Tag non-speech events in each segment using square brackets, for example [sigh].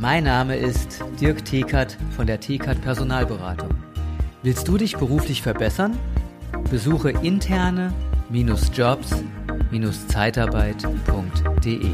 Mein Name ist Dirk Thekert von der Thekert Personalberatung. Willst du dich beruflich verbessern? Besuche interne-jobs-zeitarbeit.de.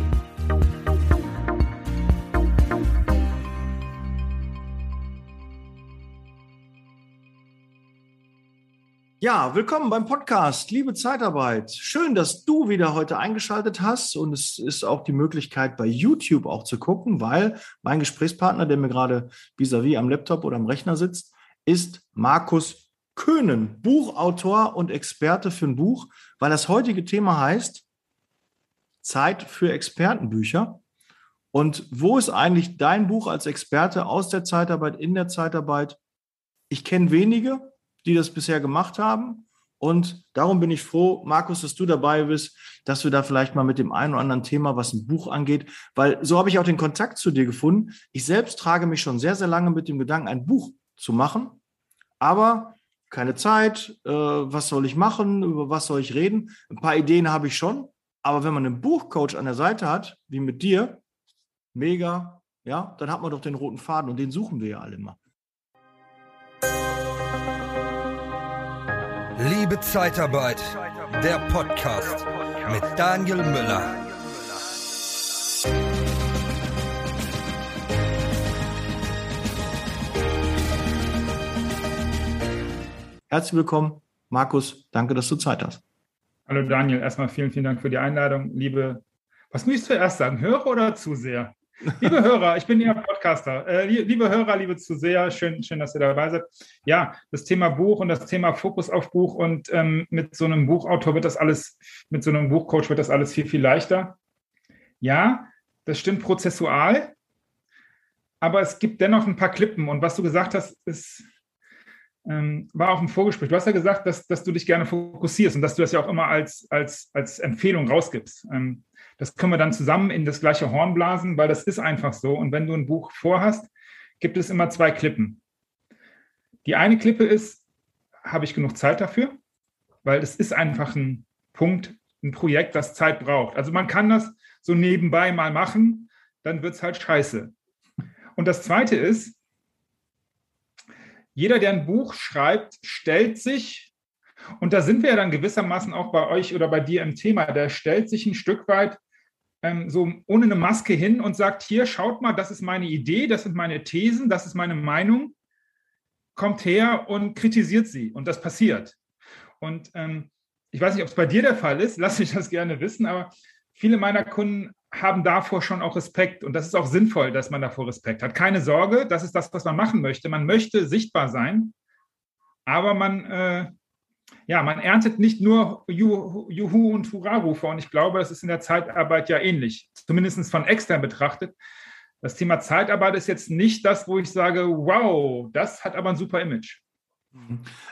Ja, willkommen beim Podcast Liebe Zeitarbeit. Schön, dass du wieder heute eingeschaltet hast und es ist auch die Möglichkeit bei YouTube auch zu gucken, weil mein Gesprächspartner, der mir gerade vis-à-vis am Laptop oder am Rechner sitzt, ist Markus Köhnen, Buchautor und Experte für ein Buch, weil das heutige Thema heißt Zeit für Expertenbücher. Und wo ist eigentlich dein Buch als Experte aus der Zeitarbeit, in der Zeitarbeit? Ich kenne wenige, die das bisher gemacht haben. Und darum bin ich froh, Markus, dass du dabei bist, dass wir da vielleicht mal mit dem einen oder anderen Thema, was ein Buch angeht, weil so habe ich auch den Kontakt zu dir gefunden. Ich selbst trage mich schon sehr, sehr lange mit dem Gedanken, ein Buch zu machen, aber keine Zeit, äh, was soll ich machen, über was soll ich reden? Ein paar Ideen habe ich schon, aber wenn man einen Buchcoach an der Seite hat, wie mit dir, mega, ja, dann hat man doch den roten Faden und den suchen wir ja alle mal. Liebe Zeitarbeit, der Podcast mit Daniel Müller. Herzlich willkommen, Markus. Danke, dass du Zeit hast. Hallo Daniel, erstmal vielen, vielen Dank für die Einladung. Liebe, was muss ich zuerst sagen, Hörer oder Zuseher? Liebe Hörer, ich bin Ihr Podcaster. Äh, liebe Hörer, liebe Zuseher, schön, schön, dass ihr dabei seid. Ja, das Thema Buch und das Thema Fokus auf Buch und ähm, mit so einem Buchautor wird das alles, mit so einem Buchcoach wird das alles viel, viel leichter. Ja, das stimmt prozessual, aber es gibt dennoch ein paar Klippen und was du gesagt hast, ist, ähm, war auch im Vorgespräch. Du hast ja gesagt, dass, dass du dich gerne fokussierst und dass du das ja auch immer als, als, als Empfehlung rausgibst. Ähm, das können wir dann zusammen in das gleiche Horn blasen, weil das ist einfach so. Und wenn du ein Buch vorhast, gibt es immer zwei Klippen. Die eine Klippe ist, habe ich genug Zeit dafür? Weil es ist einfach ein Punkt, ein Projekt, das Zeit braucht. Also man kann das so nebenbei mal machen, dann wird es halt scheiße. Und das zweite ist, jeder, der ein Buch schreibt, stellt sich, und da sind wir ja dann gewissermaßen auch bei euch oder bei dir im Thema, der stellt sich ein Stück weit ähm, so ohne eine Maske hin und sagt, hier, schaut mal, das ist meine Idee, das sind meine Thesen, das ist meine Meinung, kommt her und kritisiert sie. Und das passiert. Und ähm, ich weiß nicht, ob es bei dir der Fall ist, [laughs] lass mich das gerne wissen, aber viele meiner Kunden haben davor schon auch Respekt. Und das ist auch sinnvoll, dass man davor Respekt hat. Keine Sorge, das ist das, was man machen möchte. Man möchte sichtbar sein, aber man äh, ja, man erntet nicht nur Juhu und Hurra-Rufe. Und ich glaube, das ist in der Zeitarbeit ja ähnlich, zumindest von extern betrachtet. Das Thema Zeitarbeit ist jetzt nicht das, wo ich sage, wow, das hat aber ein super Image.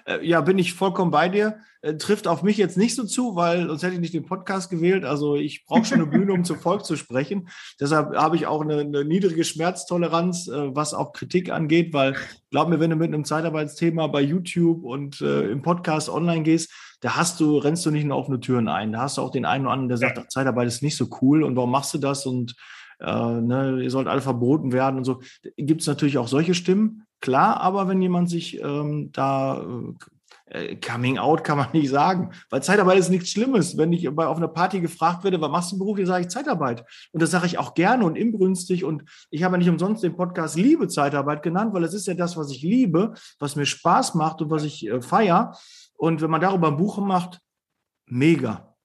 Äh, ja, bin ich vollkommen bei dir. Äh, trifft auf mich jetzt nicht so zu, weil sonst hätte ich nicht den Podcast gewählt. Also ich brauche schon eine Bühne, um zu Volk zu sprechen. Deshalb habe ich auch eine, eine, niedrige Schmerztoleranz, äh, was auch Kritik angeht, weil glaub mir, wenn du mit einem Zeitarbeitsthema bei YouTube und äh, im Podcast online gehst, da hast du, rennst du nicht in offene Türen ein. Da hast du auch den einen oder anderen, der sagt, Zeitarbeit ist nicht so cool und warum machst du das und äh, ne, ihr sollt alle verboten werden und so. Gibt es natürlich auch solche Stimmen. Klar, aber wenn jemand sich ähm, da äh, Coming out kann man [laughs] nicht sagen, weil Zeitarbeit ist nichts Schlimmes. Wenn ich auf einer Party gefragt werde, was machst du beruflich, sage ich Zeitarbeit. Und das sage ich auch gerne und inbrünstig. Und ich habe ja nicht umsonst den Podcast Liebe Zeitarbeit genannt, weil es ist ja das, was ich liebe, was mir Spaß macht und was ich äh, feier. Und wenn man darüber ein Buch macht, mega.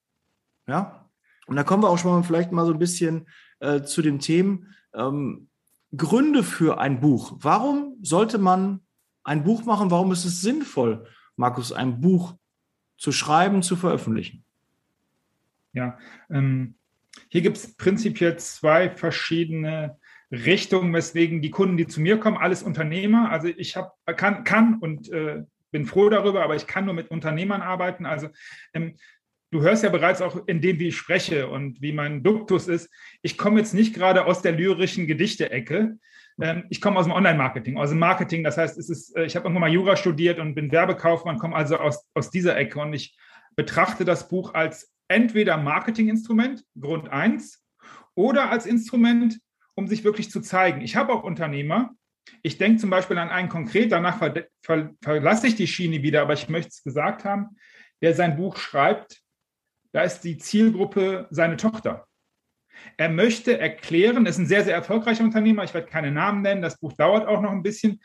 Ja. Und da kommen wir auch schon mal vielleicht mal so ein bisschen äh, zu den Themen. Ähm, Gründe für ein Buch. Warum sollte man ein Buch machen? Warum ist es sinnvoll, Markus, ein Buch zu schreiben, zu veröffentlichen? Ja, ähm, hier gibt es prinzipiell zwei verschiedene Richtungen, weswegen die Kunden, die zu mir kommen, alles Unternehmer. Also ich hab, kann, kann und äh, bin froh darüber, aber ich kann nur mit Unternehmern arbeiten. Also ähm, du hörst ja bereits auch in dem, wie ich spreche und wie mein Duktus ist. Ich komme jetzt nicht gerade aus der lyrischen Gedichte-Ecke. Ähm, ich komme aus dem Online-Marketing, aus dem Marketing. Das heißt, es ist, äh, ich habe irgendwann mal Jura studiert und bin Werbekaufmann, komme also aus, aus dieser Ecke und ich betrachte das Buch als entweder Marketinginstrument, Grund eins, oder als Instrument, um sich wirklich zu zeigen. Ich habe auch Unternehmer, ich denke zum Beispiel an einen konkret, danach ver ver verlasse ich die Schiene wieder, aber ich möchte es gesagt haben, der sein Buch schreibt, da ist die Zielgruppe seine Tochter. Er möchte erklären, ist ein sehr, sehr erfolgreicher Unternehmer, ich werde keine Namen nennen, das Buch dauert auch noch ein bisschen.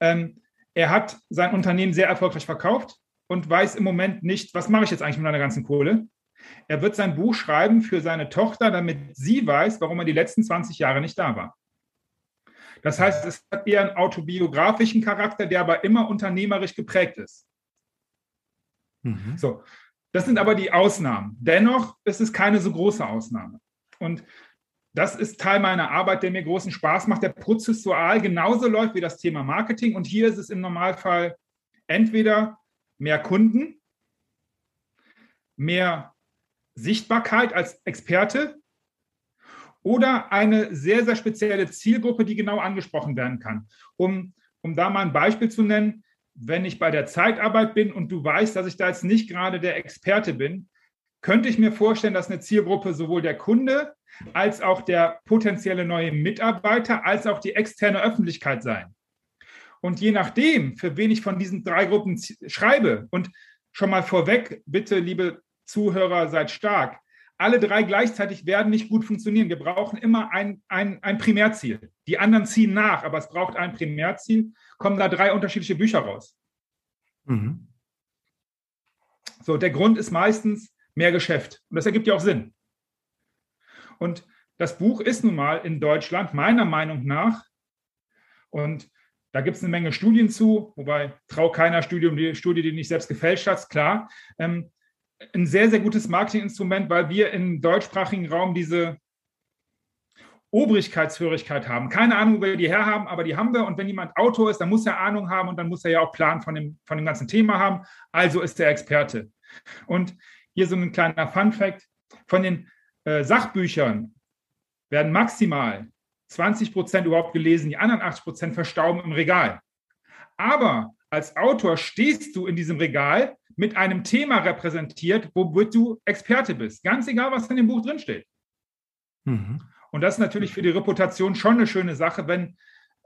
Ähm, er hat sein Unternehmen sehr erfolgreich verkauft und weiß im Moment nicht, was mache ich jetzt eigentlich mit meiner ganzen Kohle. Er wird sein Buch schreiben für seine Tochter, damit sie weiß, warum er die letzten 20 Jahre nicht da war. Das heißt, es hat eher einen autobiografischen Charakter, der aber immer unternehmerisch geprägt ist. Mhm. So, das sind aber die Ausnahmen. Dennoch ist es keine so große Ausnahme. Und das ist Teil meiner Arbeit, der mir großen Spaß macht, der prozessual genauso läuft wie das Thema Marketing. Und hier ist es im Normalfall entweder mehr Kunden, mehr Sichtbarkeit als Experte oder eine sehr, sehr spezielle Zielgruppe, die genau angesprochen werden kann. Um, um da mal ein Beispiel zu nennen, wenn ich bei der Zeitarbeit bin und du weißt, dass ich da jetzt nicht gerade der Experte bin, könnte ich mir vorstellen, dass eine Zielgruppe sowohl der Kunde als auch der potenzielle neue Mitarbeiter als auch die externe Öffentlichkeit sein. Und je nachdem, für wen ich von diesen drei Gruppen schreibe, und schon mal vorweg, bitte, liebe Zuhörer, seid stark, alle drei gleichzeitig werden nicht gut funktionieren. Wir brauchen immer ein, ein, ein Primärziel. Die anderen ziehen nach, aber es braucht ein Primärziel. Kommen da drei unterschiedliche Bücher raus. Mhm. So, der Grund ist meistens mehr Geschäft. Und das ergibt ja auch Sinn. Und das Buch ist nun mal in Deutschland meiner Meinung nach, und da gibt es eine Menge Studien zu, wobei trau keiner Studium, die Studie, die nicht selbst gefälscht hat, klar. Ähm, ein sehr, sehr gutes Marketinginstrument, weil wir im deutschsprachigen Raum diese Obrigkeitshörigkeit haben. Keine Ahnung, wo wir die herhaben, aber die haben wir. Und wenn jemand Autor ist, dann muss er Ahnung haben und dann muss er ja auch Plan von dem, von dem ganzen Thema haben. Also ist er Experte. Und hier so ein kleiner Fun fact. Von den äh, Sachbüchern werden maximal 20 Prozent überhaupt gelesen, die anderen 80 Prozent verstauben im Regal. Aber als Autor stehst du in diesem Regal mit einem Thema repräsentiert, womit du Experte bist. Ganz egal, was in dem Buch drinsteht. Mhm. Und das ist natürlich für die Reputation schon eine schöne Sache, wenn,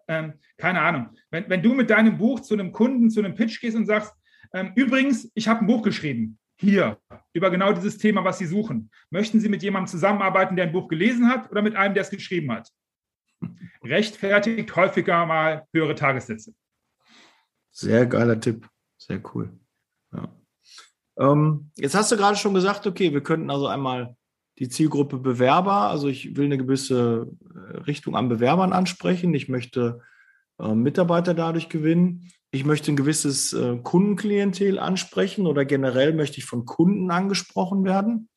ähm, keine Ahnung, wenn, wenn du mit deinem Buch zu einem Kunden, zu einem Pitch gehst und sagst, ähm, übrigens, ich habe ein Buch geschrieben, hier, über genau dieses Thema, was Sie suchen. Möchten Sie mit jemandem zusammenarbeiten, der ein Buch gelesen hat oder mit einem, der es geschrieben hat? Rechtfertigt häufiger mal höhere Tagessätze. Sehr geiler Tipp. Sehr cool. Ja. Ähm, jetzt hast du gerade schon gesagt, okay, wir könnten also einmal die Zielgruppe Bewerber, also ich will eine gewisse äh, Richtung an Bewerbern ansprechen. Ich möchte äh, Mitarbeiter dadurch gewinnen. Ich möchte ein gewisses äh, Kundenklientel ansprechen oder generell möchte ich von Kunden angesprochen werden.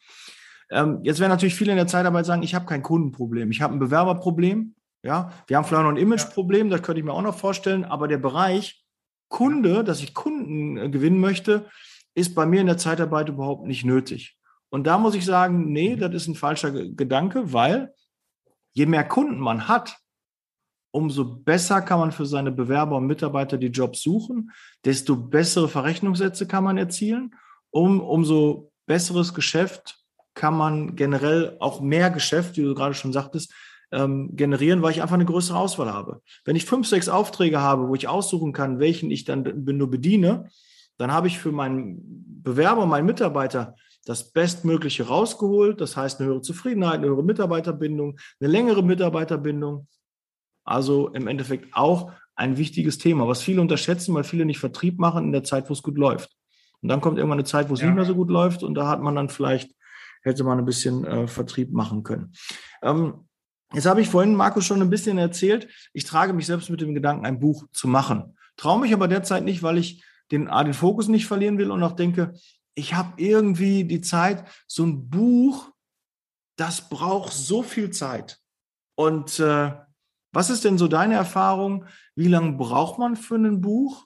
Ähm, jetzt werden natürlich viele in der Zeitarbeit sagen, ich habe kein Kundenproblem, ich habe ein Bewerberproblem. Ja, wir haben vielleicht noch ein Imageproblem, das könnte ich mir auch noch vorstellen, aber der Bereich Kunde, dass ich Kunden äh, gewinnen möchte, ist bei mir in der Zeitarbeit überhaupt nicht nötig. Und da muss ich sagen, nee, mhm. das ist ein falscher Gedanke, weil je mehr Kunden man hat, umso besser kann man für seine Bewerber und Mitarbeiter die Jobs suchen, desto bessere Verrechnungssätze kann man erzielen, um, umso besseres Geschäft kann man generell auch mehr Geschäft, wie du gerade schon sagtest, ähm, generieren, weil ich einfach eine größere Auswahl habe. Wenn ich fünf, sechs Aufträge habe, wo ich aussuchen kann, welchen ich dann nur bediene, dann habe ich für meinen Bewerber, meinen Mitarbeiter das Bestmögliche rausgeholt. Das heißt eine höhere Zufriedenheit, eine höhere Mitarbeiterbindung, eine längere Mitarbeiterbindung. Also im Endeffekt auch ein wichtiges Thema, was viele unterschätzen, weil viele nicht Vertrieb machen in der Zeit, wo es gut läuft. Und dann kommt irgendwann eine Zeit, wo es ja. nicht mehr so gut läuft und da hat man dann vielleicht, hätte man ein bisschen äh, Vertrieb machen können. Ähm, jetzt habe ich vorhin, Markus, schon ein bisschen erzählt, ich trage mich selbst mit dem Gedanken, ein Buch zu machen. Traue mich aber derzeit nicht, weil ich den, A, den Fokus nicht verlieren will und auch denke, ich habe irgendwie die Zeit, so ein Buch, das braucht so viel Zeit. Und äh, was ist denn so deine Erfahrung? Wie lange braucht man für ein Buch?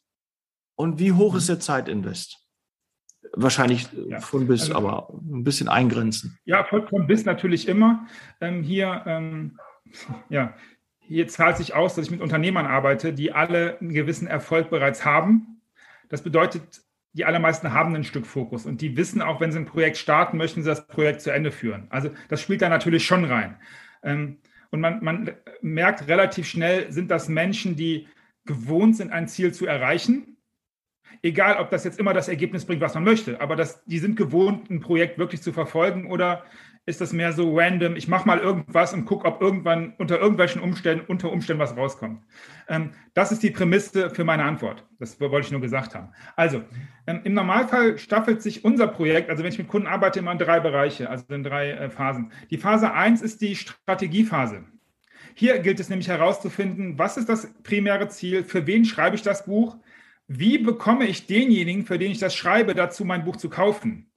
Und wie hoch ist mhm. der Zeitinvest? Wahrscheinlich ja. von bis, also, aber ein bisschen eingrenzen. Ja, von, von bis natürlich immer. Ähm, hier, ähm, ja, hier zahlt sich aus, dass ich mit Unternehmern arbeite, die alle einen gewissen Erfolg bereits haben das bedeutet, die allermeisten haben ein Stück Fokus und die wissen auch, wenn sie ein Projekt starten, möchten sie das Projekt zu Ende führen. Also das spielt da natürlich schon rein. Ähm, Und man, man merkt relativ schnell, sind das Menschen, die gewohnt sind, ein Ziel zu erreichen. Egal, ob das jetzt immer das Ergebnis bringt, was man möchte, aber das, die sind gewohnt, ein Projekt wirklich zu verfolgen oder ist das mehr so random, ich mache mal irgendwas und gucke, ob irgendwann unter irgendwelchen Umständen, unter Umständen was rauskommt. Ähm, das ist die Prämisse für meine Antwort. Das wollte ich nur gesagt haben. Also, ähm, im Normalfall staffelt sich unser Projekt, also wenn ich mit Kunden arbeite, immer in drei Bereiche, also in drei äh, Phasen. Die Phase 1 ist die Strategiephase. Hier gilt es nämlich herauszufinden, was ist das primäre Ziel, für wen schreibe ich das Buch, wie bekomme ich denjenigen, für den ich das schreibe, dazu mein Buch zu kaufen.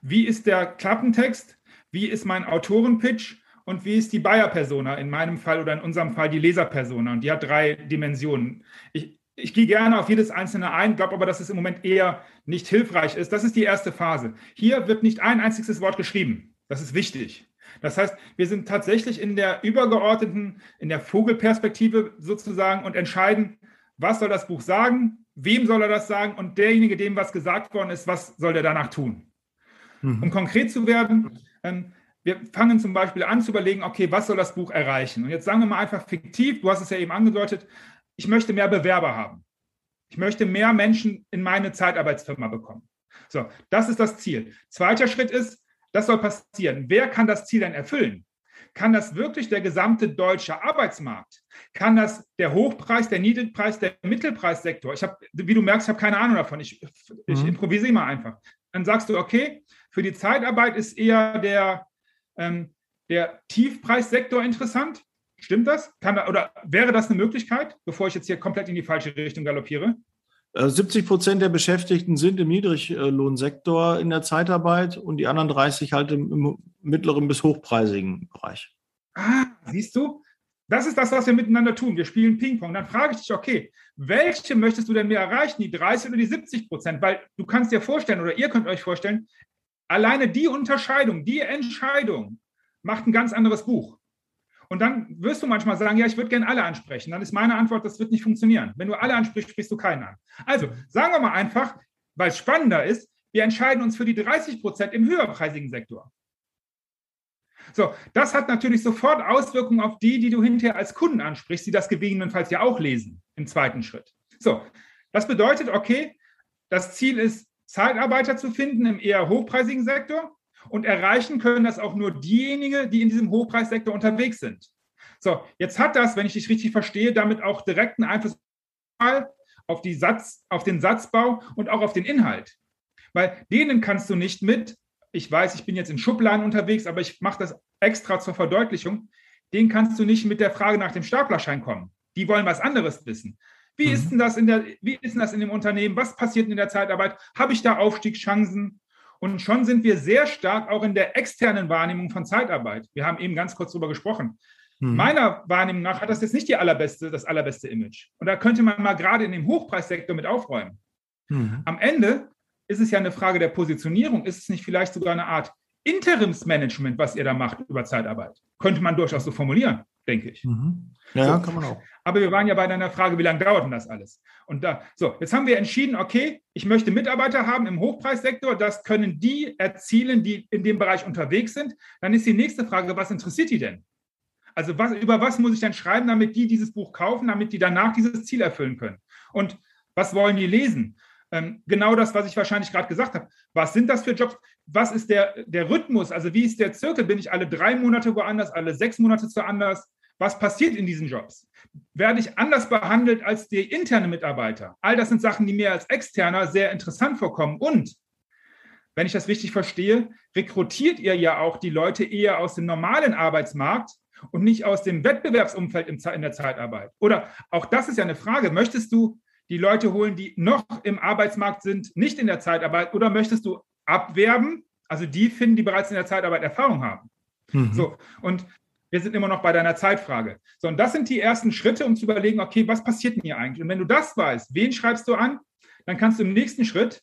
Wie ist der Klappentext? Wie ist mein Autorenpitch? Und wie ist die Buyer-Persona in meinem Fall oder in unserem Fall die Leser-Persona? Und die hat drei Dimensionen. Ich, ich gehe gerne auf jedes einzelne ein, glaube aber, dass es im Moment eher nicht hilfreich ist. Das ist die erste Phase. Hier wird nicht ein einziges Wort geschrieben. Das ist wichtig. Das heißt, wir sind tatsächlich in der übergeordneten, in der Vogelperspektive sozusagen und entscheiden, was soll das Buch sagen, wem soll er das sagen und derjenige, dem was gesagt worden ist, was soll der danach tun. Mhm. Um konkret zu werden, ähm, wir fangen zum Beispiel an zu überlegen, okay, was soll das Buch erreichen? Und jetzt sagen wir mal einfach fiktiv, du hast es ja eben angedeutet, ich möchte mehr Bewerber haben. Ich möchte mehr Menschen in meine Zeitarbeitsfirma bekommen. So, das ist das Ziel. Zweiter Schritt ist, das soll passieren. Wer kann das Ziel denn erfüllen? Kann das wirklich der gesamte deutsche Arbeitsmarkt? Kann das der Hochpreis, der Niedrigpreis, der Mittelpreissektor? Ich habe, wie du merkst, ich habe keine Ahnung davon. Ich, ich mhm. improvisiere mal einfach. Dann sagst du, okay, für die Zeitarbeit ist eher der, ähm, der Tiefpreissektor interessant. Stimmt das? Kann, oder wäre das eine Möglichkeit, bevor ich jetzt hier komplett in die falsche Richtung galoppiere? 70 äh, Prozent der Beschäftigten sind im Niedriglohnsektor in der Zeitarbeit und die anderen 30 halt im, im mittleren bis hochpreisigen Bereich. Ah, siehst du? Das ist das, was wir miteinander tun. Wir spielen Ping-Pong. Dann frage ich dich, okay, welche möchtest du denn mehr erreichen, die 30 oder die 70 Prozent? Weil du kannst dir vorstellen oder ihr könnt euch vorstellen, Alleine die Unterscheidung, die Entscheidung macht ein ganz anderes Buch. Und dann wirst du manchmal sagen, ja, ich würde gerne alle ansprechen. Dann ist meine Antwort, das wird nicht funktionieren. Wenn du alle ansprichst, sprichst du keinen an. Also sagen wir mal einfach, weil es spannender ist, wir entscheiden uns für die 30 Prozent im höherpreisigen Sektor. So, das hat natürlich sofort Auswirkungen auf die, die du hinterher als Kunden ansprichst, die das gegebenenfalls ja auch lesen im zweiten Schritt. So, das bedeutet, okay, das Ziel ist, Zeitarbeiter zu finden im eher hochpreisigen Sektor und erreichen können das auch nur diejenigen, die in diesem Hochpreissektor unterwegs sind. So, jetzt hat das, wenn ich dich richtig verstehe, damit auch direkten Einfluss auf, die Satz, auf den Satzbau und auch auf den Inhalt. Weil denen kannst du nicht mit, ich weiß, ich bin jetzt in Schubladen unterwegs, aber ich mache das extra zur Verdeutlichung, denen kannst du nicht mit der Frage nach dem Staplerschein kommen. Die wollen was anderes wissen. Wie mhm. ist denn das in der, wie ist denn das in dem Unternehmen? Was passiert in der Zeitarbeit? Habe ich da Aufstiegschancen? Und schon sind wir sehr stark auch in der externen Wahrnehmung von Zeitarbeit. Wir haben eben ganz kurz darüber gesprochen. Mhm. Meiner Wahrnehmung nach hat das jetzt nicht die allerbeste, das allerbeste Image. Und da könnte man mal gerade in dem Hochpreissektor mit aufräumen. Mhm. Am Ende ist es ja eine Frage der Positionierung. Ist es nicht vielleicht sogar eine Art Interimsmanagement, was ihr da macht über Zeitarbeit? Könnte man durchaus so formulieren, denke ich. Mhm. Ja, so. kann man auch. Aber wir waren ja bei deiner Frage, wie lange dauert denn das alles? Und da, so, jetzt haben wir entschieden, okay, ich möchte Mitarbeiter haben im Hochpreissektor. Das können die erzielen, die in dem Bereich unterwegs sind. Dann ist die nächste Frage, was interessiert die denn? Also was, über was muss ich denn schreiben, damit die dieses Buch kaufen, damit die danach dieses Ziel erfüllen können? Und was wollen die lesen? Ähm, genau das, was ich wahrscheinlich gerade gesagt habe. Was sind das für Jobs? Was ist der, der Rhythmus? Also wie ist der Zirkel? Bin ich alle drei Monate woanders, alle sechs Monate zu anders? Was passiert in diesen Jobs? Werde ich anders behandelt als die interne Mitarbeiter? All das sind Sachen, die mir als Externer sehr interessant vorkommen. Und wenn ich das richtig verstehe, rekrutiert ihr ja auch die Leute eher aus dem normalen Arbeitsmarkt und nicht aus dem Wettbewerbsumfeld in der Zeitarbeit. Oder auch das ist ja eine Frage. Möchtest du die Leute holen, die noch im Arbeitsmarkt sind, nicht in der Zeitarbeit, oder möchtest du abwerben, also die finden, die bereits in der Zeitarbeit Erfahrung haben? Mhm. So, und wir sind immer noch bei deiner Zeitfrage. So, und das sind die ersten Schritte, um zu überlegen, okay, was passiert denn hier eigentlich? Und wenn du das weißt, wen schreibst du an, dann kannst du im nächsten Schritt,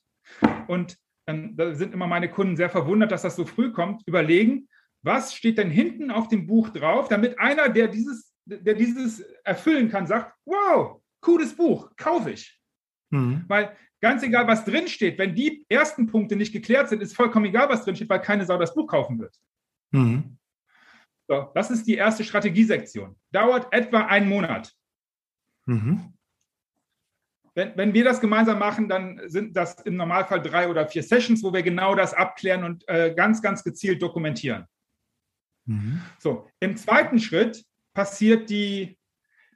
und dann da sind immer meine Kunden sehr verwundert, dass das so früh kommt, überlegen, was steht denn hinten auf dem Buch drauf, damit einer, der dieses, der dieses erfüllen kann, sagt, wow, cooles Buch, kaufe ich. Mhm. Weil ganz egal, was drinsteht, wenn die ersten Punkte nicht geklärt sind, ist vollkommen egal, was drinsteht, weil keine Sau das Buch kaufen wird. Mhm. So, das ist die erste Strategiesektion. Dauert etwa einen Monat. Mhm. Wenn, wenn wir das gemeinsam machen, dann sind das im Normalfall drei oder vier Sessions, wo wir genau das abklären und äh, ganz, ganz gezielt dokumentieren. Mhm. So, im zweiten Schritt passiert die,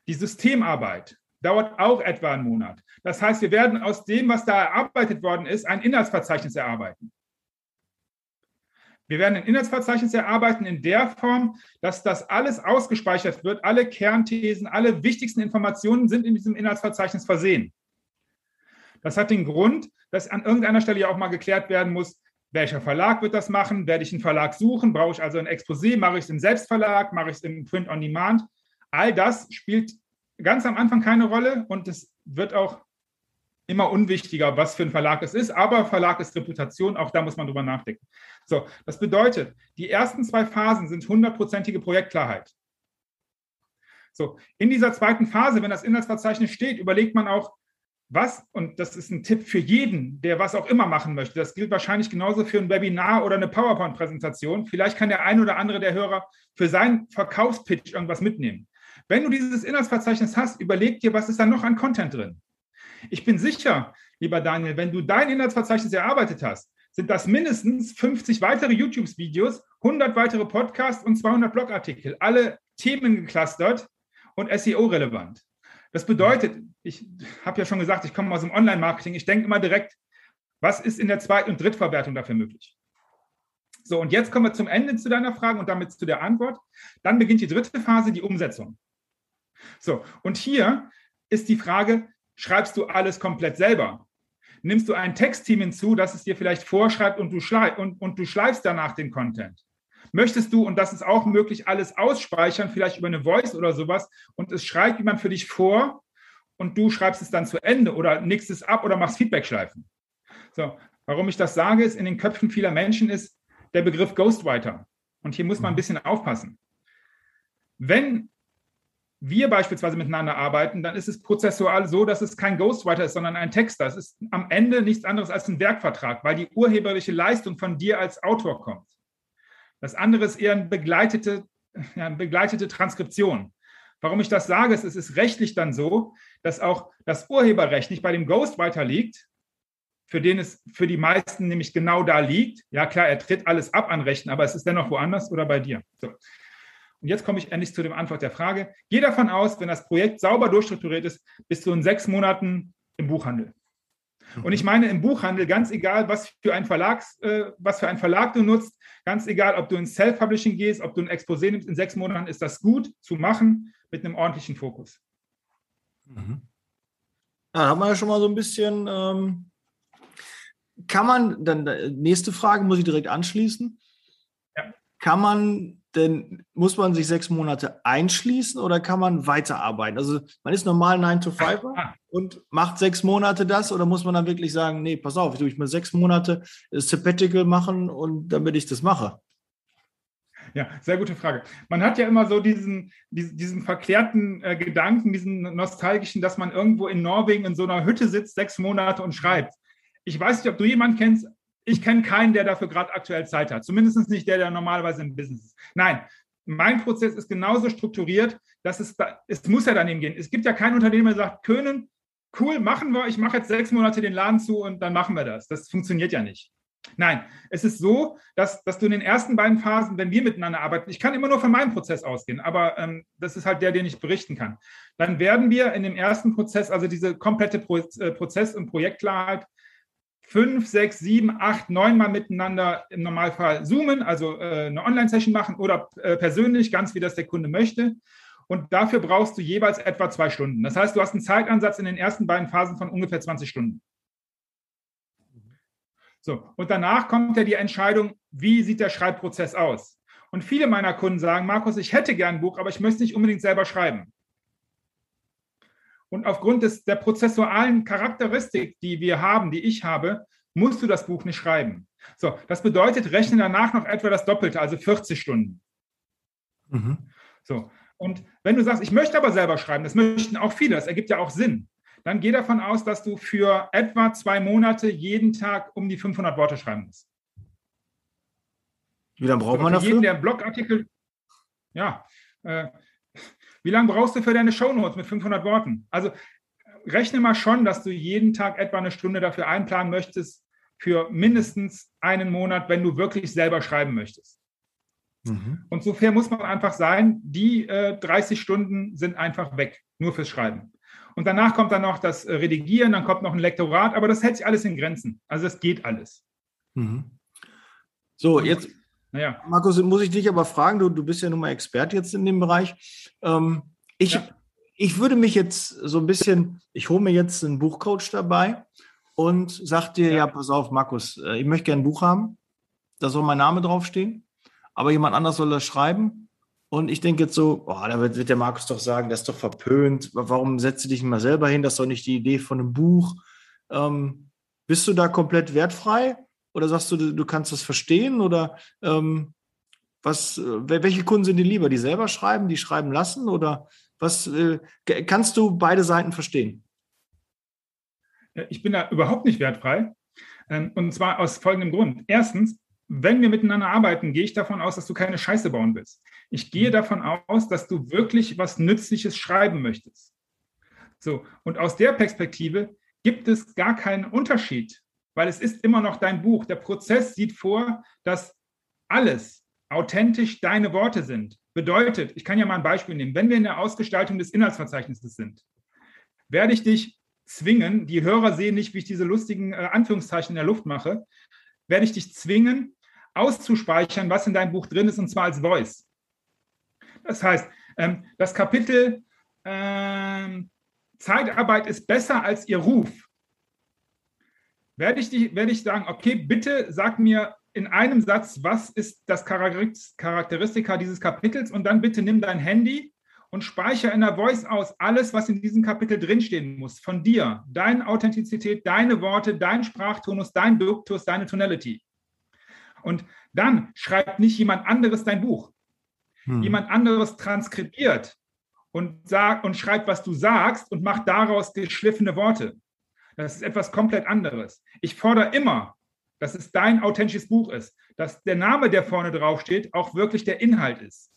die Systemarbeit. Dauert auch etwa einen Monat. Das heißt, wir werden aus dem, was da erarbeitet worden ist, ein Inhaltsverzeichnis erarbeiten. Wir werden ein Inhaltsverzeichnis erarbeiten in der Form, dass das alles ausgespeichert wird. Alle Kernthesen, alle wichtigsten Informationen sind in diesem Inhaltsverzeichnis versehen. Das hat den Grund, dass an irgendeiner Stelle ja auch mal geklärt werden muss, welcher Verlag wird das machen? Werde ich einen Verlag suchen? Brauche ich also ein Exposé? Mache ich es im Selbstverlag? Mache ich es im Print on Demand? All das spielt ganz am Anfang keine Rolle und es wird auch immer unwichtiger, was für ein Verlag es ist, aber Verlag ist Reputation, auch da muss man drüber nachdenken. So, das bedeutet, die ersten zwei Phasen sind hundertprozentige Projektklarheit. So, in dieser zweiten Phase, wenn das Inhaltsverzeichnis steht, überlegt man auch, was, und das ist ein Tipp für jeden, der was auch immer machen möchte, das gilt wahrscheinlich genauso für ein Webinar oder eine PowerPoint-Präsentation. Vielleicht kann der ein oder andere der Hörer für seinen Verkaufspitch irgendwas mitnehmen. Wenn du dieses Inhaltsverzeichnis hast, überleg dir, was ist da noch an Content drin. Ich bin sicher, lieber Daniel, wenn du dein Inhaltsverzeichnis erarbeitet hast, sind das mindestens 50 weitere YouTube-Videos, 100 weitere Podcasts und 200 Blogartikel, alle Themen geclustert und SEO-relevant. Das bedeutet, ich habe ja schon gesagt, ich komme aus dem Online-Marketing, ich denke immer direkt, was ist in der Zweit- und Drittverwertung dafür möglich? So, und jetzt kommen wir zum Ende zu deiner Frage und damit zu der Antwort. Dann beginnt die dritte Phase, die Umsetzung. So, und hier ist die Frage, schreibst du alles komplett selber? Nimmst du ein Textteam hinzu, das es dir vielleicht vorschreibt und du, schlei und, und du schleifst danach den Content? Möchtest du, und das ist auch möglich, alles ausspeichern, vielleicht über eine Voice oder sowas, und es schreibt jemand für dich vor und du schreibst es dann zu Ende oder nickst es ab oder machst Feedback-Schleifen? So, warum ich das sage, ist, in den Köpfen vieler Menschen ist der Begriff Ghostwriter. Und hier muss man ein bisschen aufpassen. Wenn wir beispielsweise miteinander arbeiten, dann ist es prozessual so, dass es kein Ghostwriter ist, sondern ein Texter. Es ist am Ende nichts anderes als ein Werkvertrag, weil die urheberliche Leistung von dir als Autor kommt. Das andere ist eher eine begleitete, ja, eine begleitete Transkription. Warum ich das sage, ist, es ist rechtlich dann so, dass auch das Urheberrecht nicht bei dem Ghostwriter liegt, für den es für die meisten nämlich genau da liegt. Ja, klar, er tritt alles ab an Rechten, aber es ist dennoch woanders oder bei dir. So. Und jetzt komme ich endlich zu dem Antwort der Frage. Geh davon aus, wenn das Projekt sauber durchstrukturiert ist, bist du in sechs Monaten im Buchhandel. Und ich meine im Buchhandel, ganz egal, was für ein, Verlags, äh, was für ein Verlag du nutzt, ganz egal, ob du ins Self-Publishing gehst, ob du ein Exposé nimmst, in sechs Monaten ist das gut zu machen mit einem ordentlichen Fokus. Mhm. Ja, da haben wir ja schon mal so ein bisschen, ähm, kann man, dann äh, nächste Frage muss ich direkt anschließen. Ja. Kann man denn muss man sich sechs Monate einschließen oder kann man weiterarbeiten? Also man ist normal 9 to 5 und macht sechs Monate das oder muss man dann wirklich sagen, nee, pass auf, ich tue mal sechs Monate Sabbatical machen und damit ich das mache? Ja, sehr gute Frage. Man hat ja immer so diesen, diesen, diesen verklärten äh, Gedanken, diesen nostalgischen, dass man irgendwo in Norwegen in so einer Hütte sitzt, sechs Monate und schreibt. Ich weiß nicht, ob du jemanden kennst, ich kenne keinen, der dafür gerade aktuell Zeit hat. Zumindest nicht der, der normalerweise im Business ist. Nein, mein Prozess ist genauso strukturiert, dass es, es muss ja daneben gehen. Es gibt ja keinen Unternehmer, der sagt, Können, cool, machen wir, ich mache jetzt sechs Monate den Laden zu und dann machen wir das. Das funktioniert ja nicht. Nein, es ist so, dass, dass du in den ersten beiden Phasen, wenn wir miteinander arbeiten, ich kann immer nur von meinem Prozess ausgehen, aber ähm, das ist halt der, den ich berichten kann. Dann werden wir in dem ersten Prozess, also diese komplette Pro Prozess- und Projektklarheit, fünf, sechs, sieben, acht, neun Mal miteinander im Normalfall zoomen, also äh, eine Online-Session machen oder äh, persönlich, ganz wie das der Kunde möchte. Und dafür brauchst du jeweils etwa zwei Stunden. Das heißt, du hast einen Zeitansatz in den ersten beiden Phasen von ungefähr 20 Stunden. So, und danach kommt ja die Entscheidung, wie sieht der Schreibprozess aus? Und viele meiner Kunden sagen, Markus, ich hätte gern ein Buch, aber ich möchte nicht unbedingt selber schreiben. Und aufgrund des, der prozessualen Charakteristik, die wir haben, die ich habe, musst du das Buch nicht schreiben. So, das bedeutet, rechne danach noch etwa das Doppelte, also 40 Stunden. Mhm. So, und wenn du sagst, ich möchte aber selber schreiben, das möchten auch viele, das ergibt ja auch Sinn, dann geh davon aus, dass du für etwa zwei Monate jeden Tag um die 500 Worte schreiben musst. Wie lange braucht man dafür? Jeden, der Blogartikel, ja, äh, wie lange brauchst du für deine Shownotes mit 500 Worten? Also rechne mal schon, dass du jeden Tag etwa eine Stunde dafür einplanen möchtest, für mindestens einen Monat, wenn du wirklich selber schreiben möchtest. Mhm. Und so fair muss man einfach sein, die äh, 30 Stunden sind einfach weg, nur fürs Schreiben. Und danach kommt dann noch das äh, Redigieren, dann kommt noch ein Lektorat, aber das hält sich alles in Grenzen. Also das geht alles. Mhm. So, jetzt, naja. Markus, muss ich dich aber fragen, du, du bist ja nun mal Experte jetzt in dem Bereich. Ähm, ich, ja. ich würde mich jetzt so ein bisschen, ich hole mir jetzt einen Buchcoach dabei und sag dir, ja, ja pass auf, Markus, äh, ich möchte gerne ein Buch haben. Da soll mein Name draufstehen, aber jemand anders soll das schreiben. Und ich denke jetzt so, oh, da wird, wird, der Markus doch sagen, das ist doch verpönt. Warum setzt du dich nicht mal selber hin? Das ist doch nicht die Idee von einem Buch. Ähm, bist du da komplett wertfrei? Oder sagst du, du kannst das verstehen? Oder ähm, was, äh, welche Kunden sind dir lieber? Die selber schreiben, die schreiben lassen? Oder was äh, kannst du beide Seiten verstehen? Ich bin da überhaupt nicht wertfrei. Ähm, und zwar aus folgendem Grund. Erstens, wenn wir miteinander arbeiten, gehe ich davon aus, dass du keine Scheiße bauen willst. Ich gehe mhm. davon aus, dass du wirklich was Nützliches schreiben möchtest. So, und aus der Perspektive gibt es gar keinen Unterschied, weil es ist immer noch dein Buch. Der Prozess sieht vor, dass alles authentisch deine Worte sind. Bedeutet, ich kann ja mal ein Beispiel nehmen, wenn wir in der Ausgestaltung des Inhaltsverzeichnisses sind, werde ich dich zwingen, die Hörer sehen nicht, wie ich diese lustigen äh, Anführungszeichen in der Luft mache, werde ich dich zwingen, auszuspeichern, was in deinem Buch drin ist, und zwar als Voice. Das heißt, ähm, das Kapitel ähm, Zeitarbeit ist besser als ihr Ruf. Werde ich, die, werde ich sagen, okay, bitte sag mir in einem Satz, was ist das Charakteristika dieses Kapitels und dann bitte nimm dein Handy und speichere in der Voice aus alles, was in diesem Kapitel drinstehen muss, von dir, deine Authentizität, deine Worte, dein Sprachtonus, dein Duktus, deine Tonality. Und dann schreibt nicht jemand anderes dein Buch. Hm. Jemand anderes transkribiert und, sagt, und schreibt, was du sagst und macht daraus geschliffene Worte. Das ist etwas komplett anderes. Ich fordere immer, dass es dein authentisches Buch ist, dass der Name, der vorne drauf steht, auch wirklich der Inhalt ist.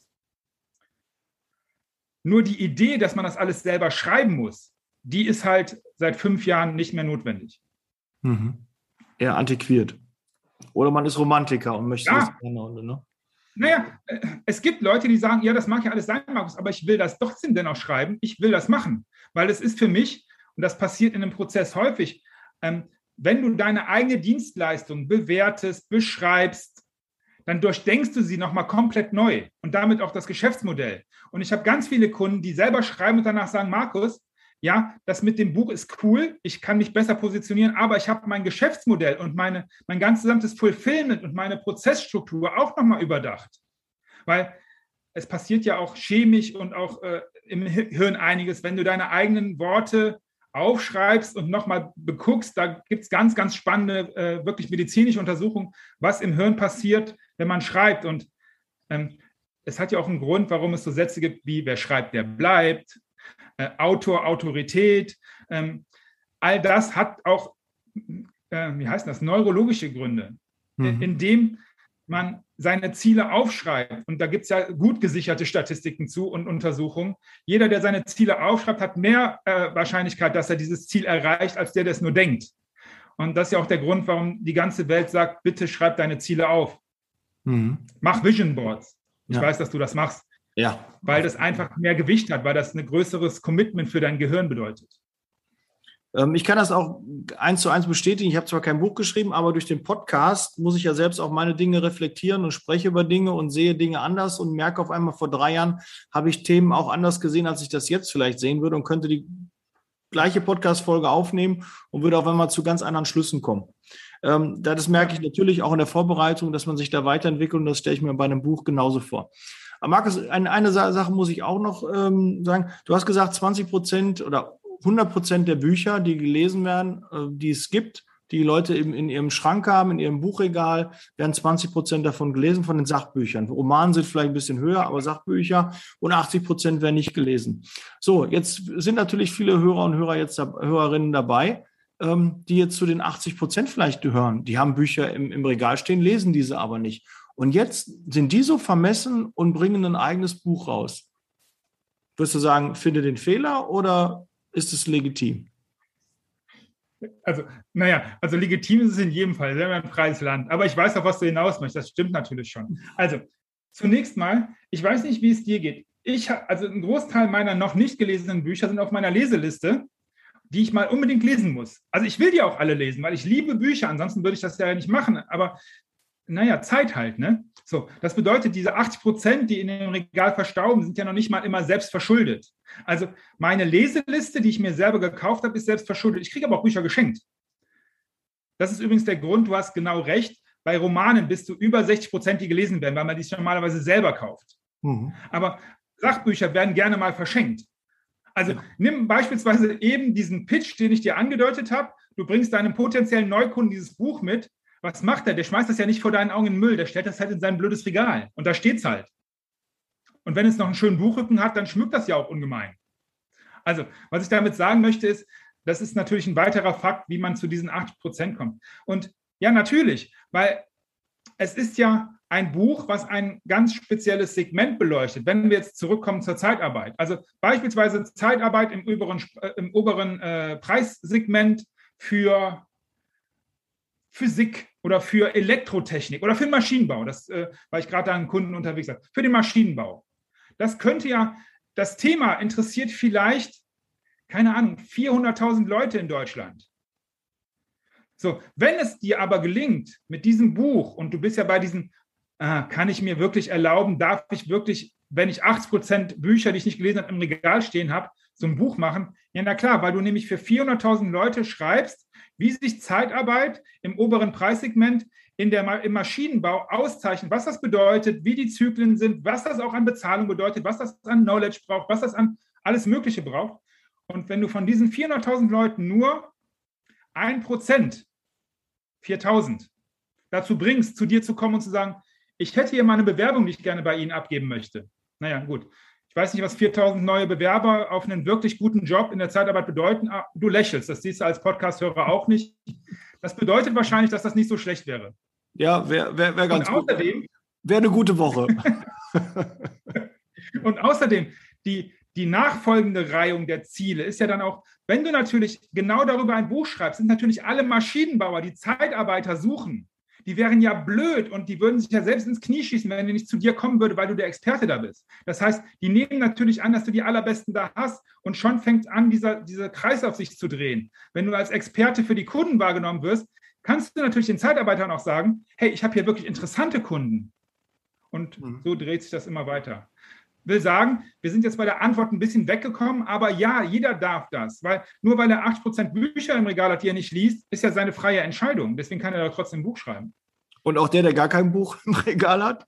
Nur die Idee, dass man das alles selber schreiben muss, die ist halt seit fünf Jahren nicht mehr notwendig. Mhm. Eher antiquiert. Oder man ist Romantiker und möchte ja. das gerne. Ne? Naja, äh, es gibt Leute, die sagen, ja, das mag ja alles sein, Markus, aber ich will das trotzdem dennoch schreiben. Ich will das machen, weil es ist für mich, und das passiert in einem Prozess häufig, ähm, wenn du deine eigene Dienstleistung bewertest, beschreibst, dann durchdenkst du sie nochmal komplett neu und damit auch das Geschäftsmodell. Und ich habe ganz viele Kunden, die selber schreiben und danach sagen, Markus, ja, das mit dem Buch ist cool, ich kann mich besser positionieren, aber ich habe mein Geschäftsmodell und meine, mein ganz gesamtes Fulfillment und meine Prozessstruktur auch nochmal überdacht. Weil es passiert ja auch chemisch und auch äh, im Hirn einiges, wenn du deine eigenen Worte aufschreibst und nochmal beguckst, da gibt es ganz, ganz spannende, äh, wirklich medizinische Untersuchungen, was im Hirn passiert, wenn man schreibt. Und ähm, es hat ja auch einen Grund, warum es so Sätze gibt wie, wer schreibt, der bleibt, äh, Autor, Autorität. Ähm, all das hat auch, äh, wie heißt das, neurologische Gründe, mhm. indem man seine Ziele aufschreibt. Und da gibt es ja gut gesicherte Statistiken zu und Untersuchungen. Jeder, der seine Ziele aufschreibt, hat mehr äh, Wahrscheinlichkeit, dass er dieses Ziel erreicht, als der, der es nur denkt. Und das ist ja auch der Grund, warum die ganze Welt sagt, bitte schreib deine Ziele auf. Mhm. Mach Vision Boards. Ich ja. weiß, dass du das machst. Ja. Weil das einfach mehr Gewicht hat, weil das ein größeres Commitment für dein Gehirn bedeutet. Ähm, ich kann das auch eins zu eins bestätigen. Ich habe zwar kein Buch geschrieben, aber durch den Podcast muss ich ja selbst auch meine Dinge reflektieren und spreche über Dinge und sehe Dinge anders und merke auf einmal, vor drei Jahren habe ich Themen auch anders gesehen, als ich das jetzt vielleicht sehen würde und könnte die gleiche Podcast-Folge aufnehmen und würde auf einmal zu ganz anderen Schlüssen kommen. Ähm, das merke ich natürlich auch in der Vorbereitung, dass man sich da weiterentwickelt und das stelle ich mir bei einem Buch genauso vor. Markus, eine, eine Sache muss ich auch noch ähm, sagen. Du hast gesagt, 20 Prozent oder 100 Prozent der Bücher, die gelesen werden, äh, die es gibt, die Leute in, in ihrem Schrank haben, in ihrem Buchregal, werden 20 Prozent davon gelesen von den Sachbüchern. Romanen sind vielleicht ein bisschen höher, aber Sachbücher und 80 Prozent werden nicht gelesen. So, jetzt sind natürlich viele Hörer und Hörer jetzt Hörerinnen dabei, ähm, die jetzt zu den 80 Prozent vielleicht gehören. Die haben Bücher im, im Regal stehen, lesen diese aber nicht. Und jetzt sind die so vermessen und bringen ein eigenes Buch raus. Würdest du sagen, finde den Fehler oder ist es legitim? Also, naja, also legitim ist es in jedem Fall, sehr ein freies Land. Aber ich weiß auch, was du hinaus möchtest. Das stimmt natürlich schon. Also, zunächst mal, ich weiß nicht, wie es dir geht. Ich, also ein Großteil meiner noch nicht gelesenen Bücher sind auf meiner Leseliste, die ich mal unbedingt lesen muss. Also ich will die auch alle lesen, weil ich liebe Bücher, ansonsten würde ich das ja nicht machen. Aber naja, Zeit halt, ne? So, das bedeutet, diese 80 Prozent, die in dem Regal verstauben, sind ja noch nicht mal immer selbst verschuldet. Also meine Leseliste, die ich mir selber gekauft habe, ist selbst verschuldet. Ich kriege aber auch Bücher geschenkt. Das ist übrigens der Grund, du hast genau recht. Bei Romanen bist du über 60 Prozent, die gelesen werden, weil man die normalerweise selber kauft. Mhm. Aber Sachbücher werden gerne mal verschenkt. Also nimm beispielsweise eben diesen Pitch, den ich dir angedeutet habe. Du bringst deinem potenziellen Neukunden dieses Buch mit was macht er? Der schmeißt das ja nicht vor deinen Augen in den Müll, der stellt das halt in sein blödes Regal. Und da steht es halt. Und wenn es noch einen schönen Buchrücken hat, dann schmückt das ja auch ungemein. Also, was ich damit sagen möchte, ist, das ist natürlich ein weiterer Fakt, wie man zu diesen 80 Prozent kommt. Und ja, natürlich, weil es ist ja ein Buch, was ein ganz spezielles Segment beleuchtet. Wenn wir jetzt zurückkommen zur Zeitarbeit, also beispielsweise Zeitarbeit im oberen, äh, im oberen äh, Preissegment für Physik oder für Elektrotechnik oder für den Maschinenbau, das, äh, weil ich gerade da einen Kunden unterwegs habe, für den Maschinenbau. Das könnte ja, das Thema interessiert vielleicht, keine Ahnung, 400.000 Leute in Deutschland. So, wenn es dir aber gelingt mit diesem Buch und du bist ja bei diesen, äh, kann ich mir wirklich erlauben, darf ich wirklich, wenn ich 80 Prozent Bücher, die ich nicht gelesen habe, im Regal stehen habe, so ein Buch machen? Ja, na klar, weil du nämlich für 400.000 Leute schreibst, wie sich Zeitarbeit im oberen Preissegment in der, im Maschinenbau auszeichnet, was das bedeutet, wie die Zyklen sind, was das auch an Bezahlung bedeutet, was das an Knowledge braucht, was das an alles Mögliche braucht. Und wenn du von diesen 400.000 Leuten nur ein Prozent, 4.000, dazu bringst, zu dir zu kommen und zu sagen, ich hätte hier mal eine Bewerbung, die ich gerne bei Ihnen abgeben möchte. Naja, gut. Ich weiß nicht, was 4000 neue Bewerber auf einen wirklich guten Job in der Zeitarbeit bedeuten. Ah, du lächelst, das siehst du als Podcast-Hörer auch nicht. Das bedeutet wahrscheinlich, dass das nicht so schlecht wäre. Ja, wäre wär, wär ganz Und außerdem, gut. Wäre eine gute Woche. [laughs] [laughs] und außerdem, die, die nachfolgende Reihung der Ziele ist ja dann auch, wenn du natürlich genau darüber ein Buch schreibst, sind natürlich alle Maschinenbauer, die Zeitarbeiter suchen, die wären ja blöd und die würden sich ja selbst ins Knie schießen, wenn die nicht zu dir kommen würde, weil du der Experte da bist. Das heißt, die nehmen natürlich an, dass du die allerbesten da hast und schon fängt an, dieser, dieser Kreis auf sich zu drehen. Wenn du als Experte für die Kunden wahrgenommen wirst, kannst du natürlich den Zeitarbeitern auch sagen, hey, ich habe hier wirklich interessante Kunden. Und mhm. so dreht sich das immer weiter will sagen, wir sind jetzt bei der Antwort ein bisschen weggekommen, aber ja, jeder darf das, weil nur weil er 80% Bücher im Regal hat, die er nicht liest, ist ja seine freie Entscheidung. Deswegen kann er doch trotzdem ein Buch schreiben. Und auch der, der gar kein Buch im Regal hat?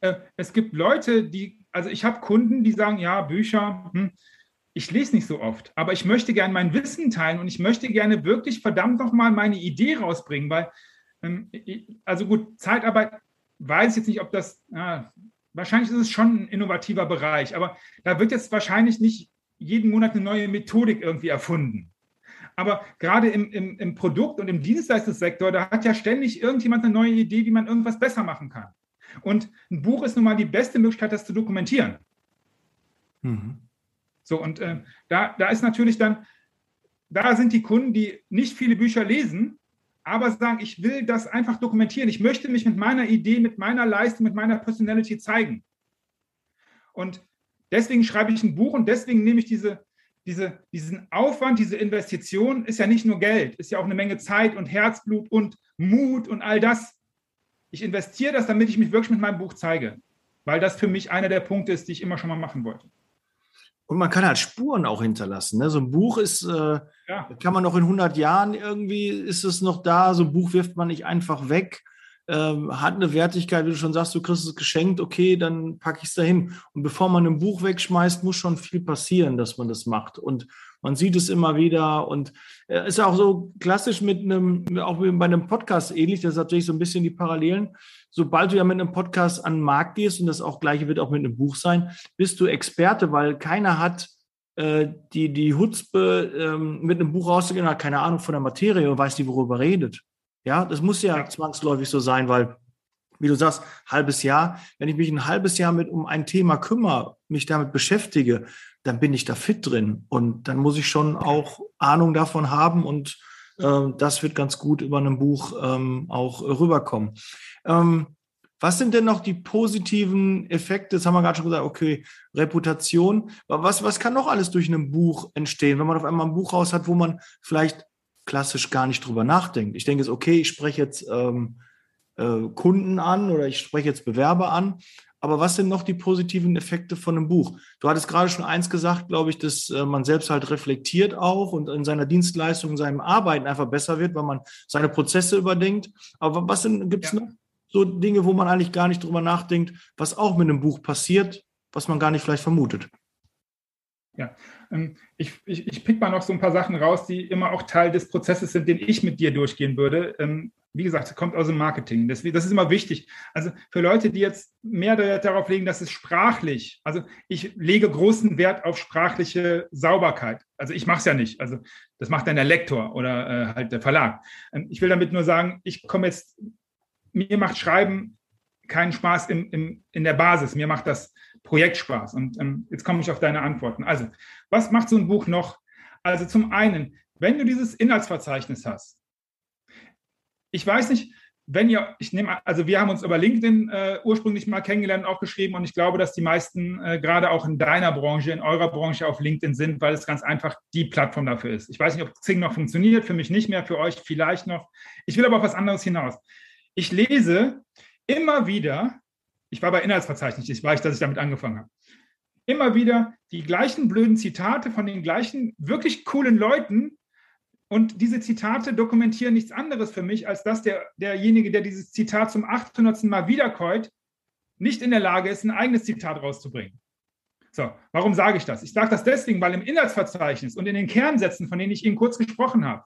Äh, es gibt Leute, die, also ich habe Kunden, die sagen, ja, Bücher, hm, ich lese nicht so oft, aber ich möchte gerne mein Wissen teilen und ich möchte gerne wirklich verdammt nochmal meine Idee rausbringen, weil, ähm, also gut, Zeitarbeit weiß ich jetzt nicht, ob das, wahrscheinlich ist es schon ein innovativer Bereich, aber da wird jetzt wahrscheinlich nicht jeden Monat eine neue Methodik irgendwie erfunden. Aber gerade im, im, im Produkt- und im Dienstleistungssektor, da hat ja ständig irgendjemand eine neue Idee, wie man irgendwas besser machen kann. Und ein Buch ist nun mal die beste Möglichkeit, das zu dokumentieren. Mhm. So, und äh, da, da ist natürlich dann, da sind die Kunden, die nicht viele Bücher lesen, aber sagen, ich will das einfach dokumentieren. Ich möchte mich mit meiner Idee, mit meiner Leistung, mit meiner Personality zeigen. Und deswegen schreibe ich ein Buch und deswegen nehme ich diese, diese, diesen Aufwand, diese Investition, ist ja nicht nur Geld, ist ja auch eine Menge Zeit und Herzblut und Mut und all das. Ich investiere das, damit ich mich wirklich mit meinem Buch zeige, weil das für mich einer der Punkte ist, die ich immer schon mal machen wollte. Und man kann halt Spuren auch hinterlassen. Ne? So ein Buch ist, äh, ja. kann man noch in 100 Jahren irgendwie, ist es noch da. So ein Buch wirft man nicht einfach weg. Ähm, hat eine Wertigkeit, wie du schon sagst, du kriegst es geschenkt, okay, dann packe ich es dahin. Und bevor man ein Buch wegschmeißt, muss schon viel passieren, dass man das macht. Und man sieht es immer wieder. Und äh, ist auch so klassisch mit einem, auch bei einem Podcast ähnlich, das ist natürlich so ein bisschen die Parallelen sobald du ja mit einem Podcast an den Markt gehst, und das auch gleiche wird auch mit einem Buch sein, bist du Experte, weil keiner hat äh, die, die Hutzpe, ähm, mit einem Buch rauszugehen, hat keine Ahnung von der Materie und weiß nicht, worüber redet. Ja, das muss ja, ja. zwangsläufig so sein, weil wie du sagst, halbes Jahr. Wenn ich mich ein halbes Jahr mit um ein Thema kümmere, mich damit beschäftige, dann bin ich da fit drin. Und dann muss ich schon auch Ahnung davon haben und das wird ganz gut über ein Buch ähm, auch rüberkommen. Ähm, was sind denn noch die positiven Effekte? Das haben wir gerade schon gesagt, okay, Reputation. Was, was kann noch alles durch ein Buch entstehen, wenn man auf einmal ein Buch raus hat, wo man vielleicht klassisch gar nicht drüber nachdenkt? Ich denke jetzt, okay, ich spreche jetzt ähm, äh, Kunden an oder ich spreche jetzt Bewerber an. Aber was sind noch die positiven Effekte von einem Buch? Du hattest gerade schon eins gesagt, glaube ich, dass äh, man selbst halt reflektiert auch und in seiner Dienstleistung, in seinem Arbeiten einfach besser wird, weil man seine Prozesse überdenkt. Aber was gibt es ja. noch so Dinge, wo man eigentlich gar nicht drüber nachdenkt, was auch mit einem Buch passiert, was man gar nicht vielleicht vermutet? Ja, ähm, ich, ich, ich pick mal noch so ein paar Sachen raus, die immer auch Teil des Prozesses sind, den ich mit dir durchgehen würde. Wie gesagt, kommt aus dem Marketing. Das, das, ist immer wichtig. Also für Leute, die jetzt mehr darauf legen, dass es sprachlich, also ich lege großen Wert auf sprachliche Sauberkeit. Also ich mache es ja nicht. Also das macht dann der Lektor oder äh, halt der Verlag. Ähm, ich will damit nur sagen, ich komme jetzt, mir macht Schreiben keinen Spaß in, in, in der Basis. Mir macht das Projekt Spaß. Und ähm, jetzt komme ich auf deine Antworten. Also, was macht so ein Buch noch? Also zum einen, wenn du dieses Inhaltsverzeichnis hast, ich weiß nicht, wenn ihr, ich nehme, also wir haben uns über LinkedIn äh, ursprünglich mal kennengelernt und auch geschrieben und ich glaube, dass die meisten äh, gerade auch in deiner Branche, in eurer Branche auf LinkedIn sind, weil es ganz einfach die Plattform dafür ist. Ich weiß nicht, ob Xing noch funktioniert, für mich nicht mehr, für euch vielleicht noch. Ich will aber auf was anderes hinaus. Ich lese immer wieder, ich war bei Inhaltsverzeichnis, ich weiß, dass ich damit angefangen habe, immer wieder die gleichen blöden Zitate von den gleichen wirklich coolen Leuten, und diese Zitate dokumentieren nichts anderes für mich, als dass der, derjenige, der dieses Zitat zum 800. Mal wiederkäut, nicht in der Lage ist, ein eigenes Zitat rauszubringen. So, warum sage ich das? Ich sage das deswegen, weil im Inhaltsverzeichnis und in den Kernsätzen, von denen ich Ihnen kurz gesprochen habe,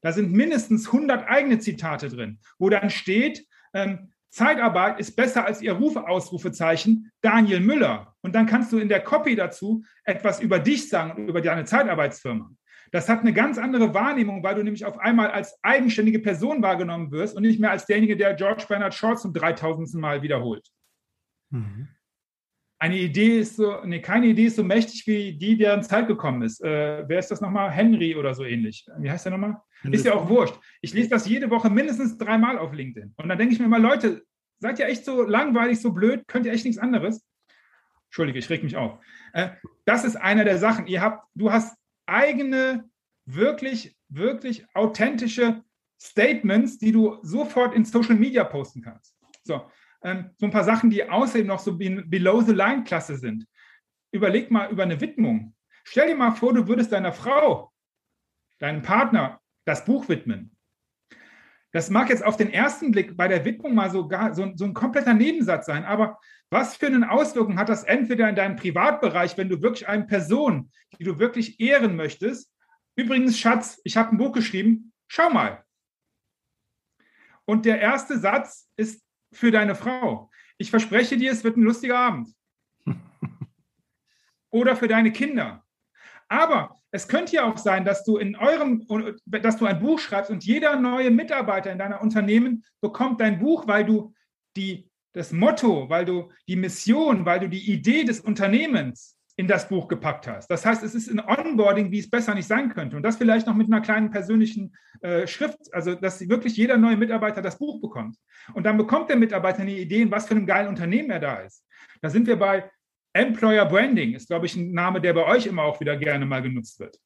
da sind mindestens 100 eigene Zitate drin, wo dann steht, ähm, Zeitarbeit ist besser als Ihr Rufe-Ausrufezeichen, Daniel Müller. Und dann kannst du in der Copy dazu etwas über dich sagen, über deine Zeitarbeitsfirma. Das hat eine ganz andere Wahrnehmung, weil du nämlich auf einmal als eigenständige Person wahrgenommen wirst und nicht mehr als derjenige, der George Bernard Shaw zum 3000. Mal wiederholt. Mhm. Eine Idee ist so, nee, keine Idee ist so mächtig wie die, deren Zeit gekommen ist. Äh, wer ist das nochmal? Henry oder so ähnlich. Wie heißt der nochmal? Ist ja auch wurscht. Ich lese das jede Woche mindestens dreimal auf LinkedIn. Und dann denke ich mir immer, Leute, seid ihr echt so langweilig, so blöd? Könnt ihr echt nichts anderes? Entschuldige, ich reg mich auf. Äh, das ist einer der Sachen. Ihr habt, du hast eigene, wirklich, wirklich authentische Statements, die du sofort in Social Media posten kannst. So, ähm, so ein paar Sachen, die außerdem noch so Below-the-Line-Klasse sind. Überleg mal über eine Widmung. Stell dir mal vor, du würdest deiner Frau, deinem Partner das Buch widmen. Das mag jetzt auf den ersten Blick bei der Widmung mal so, gar, so, so ein kompletter Nebensatz sein, aber was für eine Auswirkung hat das entweder in deinem Privatbereich, wenn du wirklich eine Person, die du wirklich ehren möchtest, übrigens, Schatz, ich habe ein Buch geschrieben, schau mal. Und der erste Satz ist für deine Frau. Ich verspreche dir, es wird ein lustiger Abend. [laughs] Oder für deine Kinder. Aber es könnte ja auch sein, dass du in eurem, dass du ein Buch schreibst und jeder neue Mitarbeiter in deiner Unternehmen bekommt dein Buch, weil du die das Motto, weil du die Mission, weil du die Idee des Unternehmens in das Buch gepackt hast. Das heißt, es ist ein Onboarding, wie es besser nicht sein könnte. Und das vielleicht noch mit einer kleinen persönlichen äh, Schrift, also dass wirklich jeder neue Mitarbeiter das Buch bekommt. Und dann bekommt der Mitarbeiter eine Idee, in was für einem geilen Unternehmen er da ist. Da sind wir bei Employer Branding, ist, glaube ich, ein Name, der bei euch immer auch wieder gerne mal genutzt wird.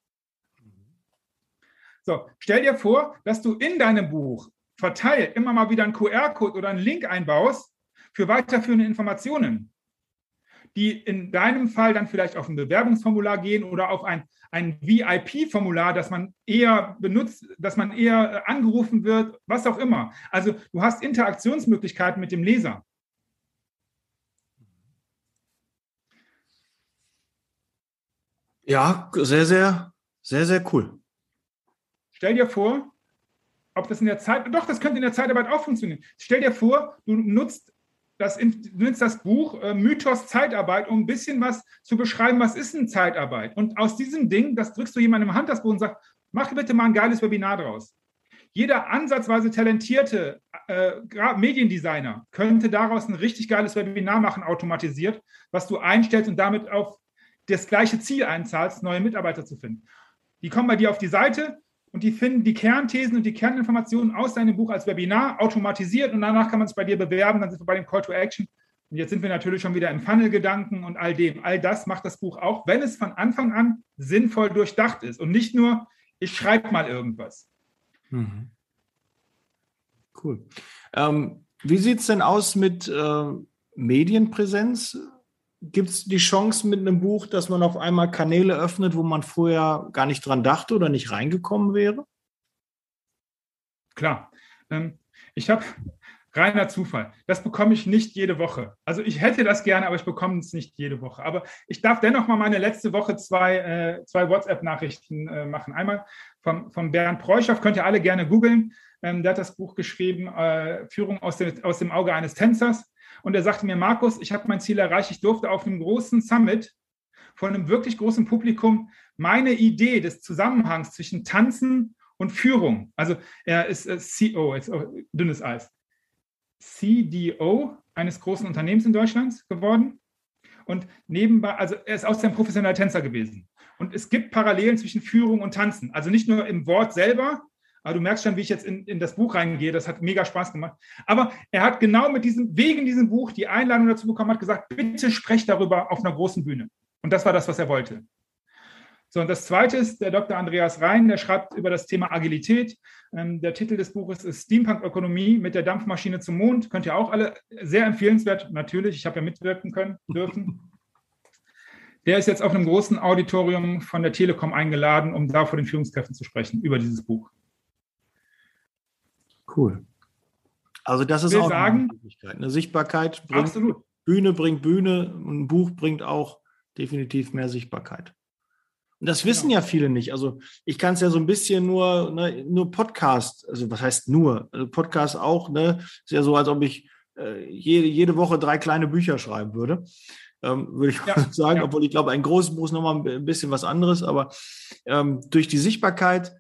So, stell dir vor, dass du in deinem Buch verteilt immer mal wieder einen QR-Code oder einen Link einbaust, für weiterführende Informationen, die in deinem Fall dann vielleicht auf ein Bewerbungsformular gehen oder auf ein, ein VIP-Formular, das man eher benutzt, dass man eher äh, angerufen wird, was auch immer. Also du hast Interaktionsmöglichkeiten mit dem Leser. Ja, sehr, sehr, sehr, sehr cool. Stell dir vor, ob das in der Zeit, doch, das könnte in der Zeitarbeit auch funktionieren. Stell dir vor, du nutzt das, du nimmst das Buch äh, Mythos Zeitarbeit, um ein bisschen was zu beschreiben, was ist denn Zeitarbeit? Und aus diesem Ding, das drückst du jemandem im Hand das Buch und sagst, mach bitte mal ein geiles Webinar draus. jeder ansatzweise talentierte äh, Mediendesigner könnte daraus ein richtig geiles Webinar machen, automatisiert, was du einstellst und damit auf das gleiche Ziel einzahlst, neue Mitarbeiter zu finden. Die kommen bei dir auf die Seite und die finden die Kernthesen und die Kerninformationen aus deinem Buch als Webinar automatisiert und danach kann man es bei dir bewerben, dann sind wir bei dem Call to Action. Und jetzt sind wir natürlich schon wieder im Funnel-Gedanken und all dem. All das macht das Buch auch, wenn es von Anfang an sinnvoll durchdacht ist und nicht nur, ich schreibe mal irgendwas. Mhm. Cool. Ähm, wie sieht es denn aus mit äh, Medienpräsenz? Gibt es die Chance mit einem Buch, dass man auf einmal Kanäle öffnet, wo man vorher gar nicht dran dachte oder nicht reingekommen wäre? Klar. Ähm, ich habe reiner Zufall. Das bekomme ich nicht jede Woche. Also ich hätte das gerne, aber ich bekomme es nicht jede Woche. Aber ich darf dennoch mal meine letzte Woche zwei, äh, zwei WhatsApp-Nachrichten äh, machen. Einmal vom, vom Bernd Preuchow, könnt ihr alle gerne googeln. Ähm, der hat das Buch geschrieben, äh, Führung aus dem, aus dem Auge eines Tänzers. Und er sagte mir, Markus, ich habe mein Ziel erreicht. Ich durfte auf einem großen Summit von einem wirklich großen Publikum meine Idee des Zusammenhangs zwischen Tanzen und Führung, also er ist äh, CEO, jetzt dünnes Eis, CDO eines großen Unternehmens in Deutschland geworden. Und nebenbei, also er ist außerdem professioneller Tänzer gewesen. Und es gibt Parallelen zwischen Führung und Tanzen. Also nicht nur im Wort selber, aber du merkst schon, wie ich jetzt in, in das Buch reingehe. Das hat mega Spaß gemacht. Aber er hat genau mit diesem, wegen diesem Buch die Einladung dazu bekommen, hat gesagt, bitte sprecht darüber auf einer großen Bühne. Und das war das, was er wollte. So, und das zweite ist der Dr. Andreas Rhein, der schreibt über das Thema Agilität. Ähm, der Titel des Buches ist Steampunk-Ökonomie mit der Dampfmaschine zum Mond. Könnt ihr auch alle sehr empfehlenswert, natürlich. Ich habe ja mitwirken können, dürfen. Der ist jetzt auf einem großen Auditorium von der Telekom eingeladen, um da vor den Führungskräften zu sprechen über dieses Buch. Cool. Also das ist auch sagen, eine Möglichkeit. Eine Sichtbarkeit bringt absolut. Bühne bringt Bühne und ein Buch bringt auch definitiv mehr Sichtbarkeit. Und das wissen genau. ja viele nicht. Also ich kann es ja so ein bisschen nur, ne, nur Podcast, also was heißt nur? Also Podcast auch, ne? Ist ja so, als ob ich äh, jede, jede Woche drei kleine Bücher schreiben würde. Ähm, würde ich ja, [laughs] sagen, ja. obwohl ich glaube, ein großes Buch ist nochmal ein bisschen was anderes, aber ähm, durch die Sichtbarkeit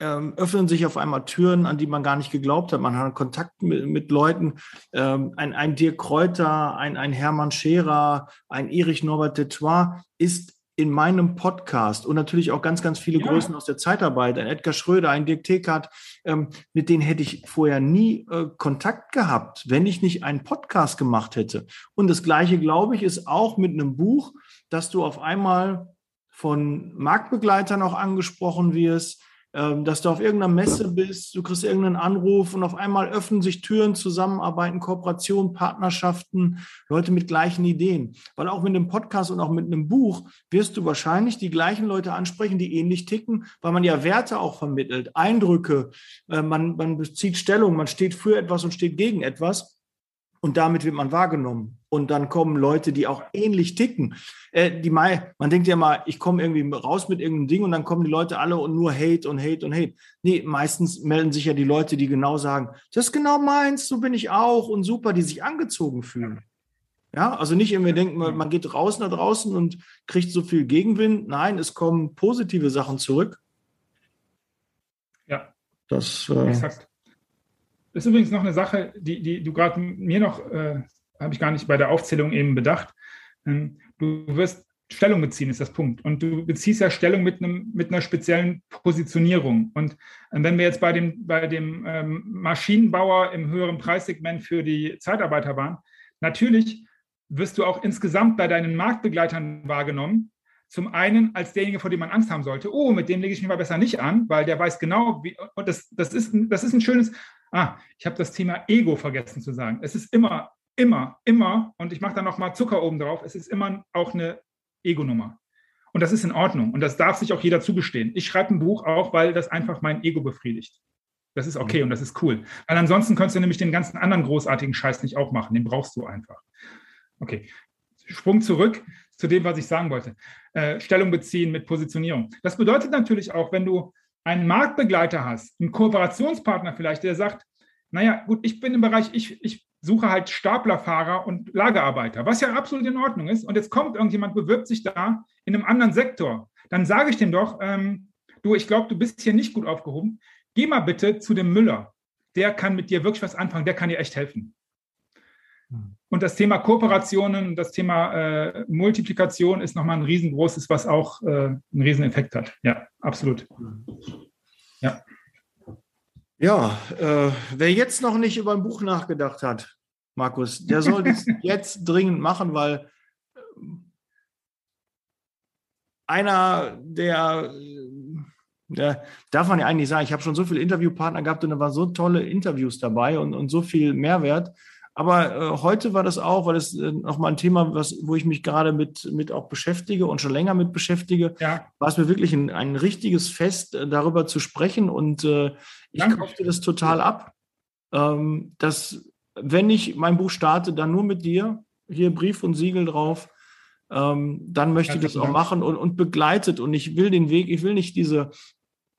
ähm, öffnen sich auf einmal Türen, an die man gar nicht geglaubt hat. Man hat Kontakt mit, mit Leuten. Ähm, ein, ein Dirk Kräuter, ein, ein Hermann Scherer, ein Erich Norbert Detroit ist in meinem Podcast und natürlich auch ganz, ganz viele ja. Größen aus der Zeitarbeit, ein Edgar Schröder, ein Dirk Tekert, ähm, mit denen hätte ich vorher nie äh, Kontakt gehabt, wenn ich nicht einen Podcast gemacht hätte. Und das Gleiche, glaube ich, ist auch mit einem Buch, dass du auf einmal von Marktbegleitern auch angesprochen wirst, dass du auf irgendeiner Messe bist, du kriegst irgendeinen Anruf und auf einmal öffnen sich Türen, Zusammenarbeiten, Kooperationen, Partnerschaften, Leute mit gleichen Ideen. Weil auch mit einem Podcast und auch mit einem Buch wirst du wahrscheinlich die gleichen Leute ansprechen, die ähnlich ticken, weil man ja Werte auch vermittelt, Eindrücke, äh, man, man bezieht Stellung, man steht für etwas und steht gegen etwas. Und damit wird man wahrgenommen. Und dann kommen Leute, die auch ähnlich ticken. Äh, die mal, man denkt ja mal, ich komme irgendwie raus mit irgendeinem Ding und dann kommen die Leute alle und nur Hate und Hate und Hate. Nee, meistens melden sich ja die Leute, die genau sagen, das ist genau meins, so bin ich auch und super, die sich angezogen fühlen. Ja, also nicht irgendwie denken, man geht raus nach draußen und kriegt so viel Gegenwind. Nein, es kommen positive Sachen zurück. Ja. Das, äh, Exakt. Das ist übrigens noch eine Sache, die, die du gerade mir noch, äh, habe ich gar nicht bei der Aufzählung eben bedacht. Ähm, du wirst Stellung beziehen, ist das Punkt. Und du beziehst ja Stellung mit, einem, mit einer speziellen Positionierung. Und äh, wenn wir jetzt bei dem, bei dem ähm, Maschinenbauer im höheren Preissegment für die Zeitarbeiter waren, natürlich wirst du auch insgesamt bei deinen Marktbegleitern wahrgenommen. Zum einen als derjenige, vor dem man Angst haben sollte. Oh, mit dem lege ich mich mal besser nicht an, weil der weiß genau, wie, und das, das, ist, das ist ein schönes, Ah, ich habe das Thema Ego vergessen zu sagen. Es ist immer, immer, immer, und ich mache da nochmal Zucker oben drauf, es ist immer auch eine Ego-Nummer. Und das ist in Ordnung. Und das darf sich auch jeder zugestehen. Ich schreibe ein Buch auch, weil das einfach mein Ego befriedigt. Das ist okay mhm. und das ist cool. Weil ansonsten könntest du nämlich den ganzen anderen großartigen Scheiß nicht auch machen. Den brauchst du einfach. Okay. Sprung zurück zu dem, was ich sagen wollte. Äh, Stellung beziehen mit Positionierung. Das bedeutet natürlich auch, wenn du einen Marktbegleiter hast, einen Kooperationspartner vielleicht, der sagt, naja, gut, ich bin im Bereich, ich, ich suche halt Staplerfahrer und Lagerarbeiter, was ja absolut in Ordnung ist. Und jetzt kommt irgendjemand, bewirbt sich da in einem anderen Sektor. Dann sage ich dem doch, ähm, du, ich glaube, du bist hier nicht gut aufgehoben. geh mal bitte zu dem Müller. Der kann mit dir wirklich was anfangen, der kann dir echt helfen. Hm. Und das Thema Kooperationen, das Thema äh, Multiplikation ist nochmal ein riesengroßes, was auch äh, einen Rieseneffekt hat. Ja, absolut. Ja. Ja, äh, wer jetzt noch nicht über ein Buch nachgedacht hat, Markus, der soll das [laughs] jetzt dringend machen, weil einer der, der, darf man ja eigentlich sagen, ich habe schon so viele Interviewpartner gehabt und da waren so tolle Interviews dabei und, und so viel Mehrwert. Aber äh, heute war das auch, weil es äh, nochmal ein Thema, was, wo ich mich gerade mit, mit auch beschäftige und schon länger mit beschäftige, ja. war es mir wirklich ein, ein richtiges Fest, äh, darüber zu sprechen. Und äh, ich kaufte das total ab, ähm, dass wenn ich mein Buch starte, dann nur mit dir, hier Brief und Siegel drauf, ähm, dann möchte ich das auch machen und, und begleitet. Und ich will den Weg, ich will nicht diese,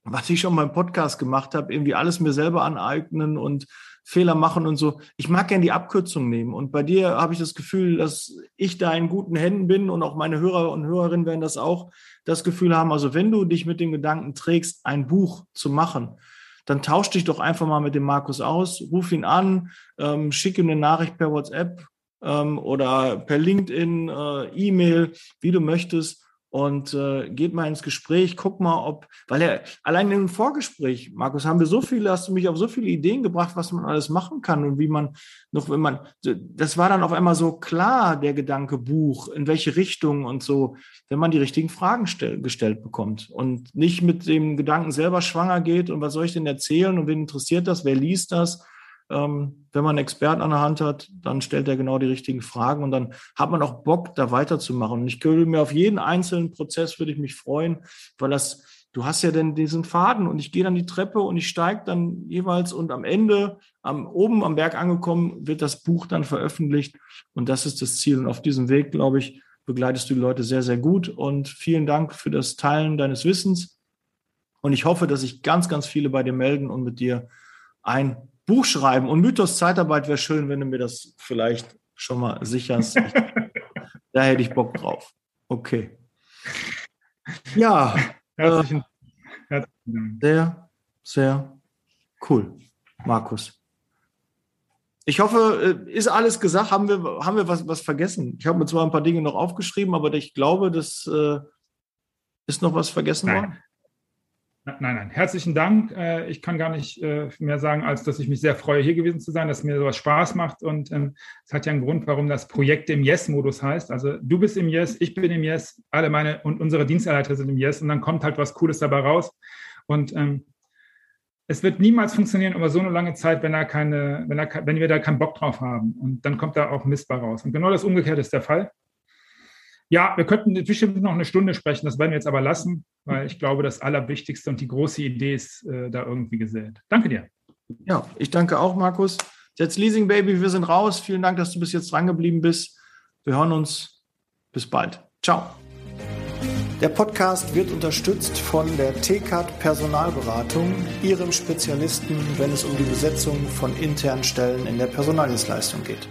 was ich schon beim Podcast gemacht habe, irgendwie alles mir selber aneignen und Fehler machen und so. Ich mag gerne die Abkürzung nehmen. Und bei dir habe ich das Gefühl, dass ich da in guten Händen bin und auch meine Hörer und Hörerinnen werden das auch das Gefühl haben. Also wenn du dich mit dem Gedanken trägst, ein Buch zu machen, dann tausch dich doch einfach mal mit dem Markus aus, ruf ihn an, ähm, schick ihm eine Nachricht per WhatsApp ähm, oder per LinkedIn, äh, E-Mail, wie du möchtest und äh, geht mal ins Gespräch, guck mal, ob, weil er allein im Vorgespräch, Markus, haben wir so viele, hast du mich auf so viele Ideen gebracht, was man alles machen kann und wie man noch, wenn man, das war dann auf einmal so klar, der Gedanke Buch, in welche Richtung und so, wenn man die richtigen Fragen stell, gestellt bekommt und nicht mit dem Gedanken selber schwanger geht und was soll ich denn erzählen und wen interessiert das, wer liest das wenn man einen Experten an der Hand hat, dann stellt er genau die richtigen Fragen und dann hat man auch Bock, da weiterzumachen. Und ich würde mir auf jeden einzelnen Prozess würde ich mich freuen, weil das, du hast ja denn diesen Faden und ich gehe dann die Treppe und ich steige dann jeweils und am Ende, am, oben am Berg angekommen, wird das Buch dann veröffentlicht und das ist das Ziel. Und auf diesem Weg, glaube ich, begleitest du die Leute sehr, sehr gut und vielen Dank für das Teilen deines Wissens. Und ich hoffe, dass sich ganz, ganz viele bei dir melden und mit dir ein Buch schreiben. Und Mythos Zeitarbeit wäre schön, wenn du mir das vielleicht schon mal sicherst. [laughs] da hätte ich Bock drauf. Okay. Ja. Herzlichen, äh, herzlichen Sehr, sehr cool, Markus. Ich hoffe, äh, ist alles gesagt? Haben wir, haben wir was, was vergessen? Ich habe mir zwar ein paar Dinge noch aufgeschrieben, aber ich glaube, das äh, ist noch was vergessen Nein. worden. Nein, nein, herzlichen Dank. Äh, ich kann gar nicht äh, mehr sagen, als dass ich mich sehr freue, hier gewesen zu sein, dass mir sowas Spaß macht. Und ähm, es hat ja einen Grund, warum das Projekt im Yes-Modus heißt. Also du bist im Yes, ich bin im Yes, alle meine und unsere Dienstleiter sind im Yes und dann kommt halt was Cooles dabei raus. Und ähm, es wird niemals funktionieren über so eine lange Zeit, wenn, da keine, wenn, da, wenn wir da keinen Bock drauf haben. Und dann kommt da auch Mist bei raus. Und genau das Umgekehrte ist der Fall. Ja, wir könnten bestimmt noch eine Stunde sprechen, das werden wir jetzt aber lassen, weil ich glaube, das Allerwichtigste und die große Idee ist äh, da irgendwie gesät. Danke dir. Ja, ich danke auch, Markus. Jetzt Leasing Baby, wir sind raus. Vielen Dank, dass du bis jetzt drangeblieben bist. Wir hören uns. Bis bald. Ciao. Der Podcast wird unterstützt von der TCAT Personalberatung, ihrem Spezialisten, wenn es um die Besetzung von internen Stellen in der Personaldienstleistung geht.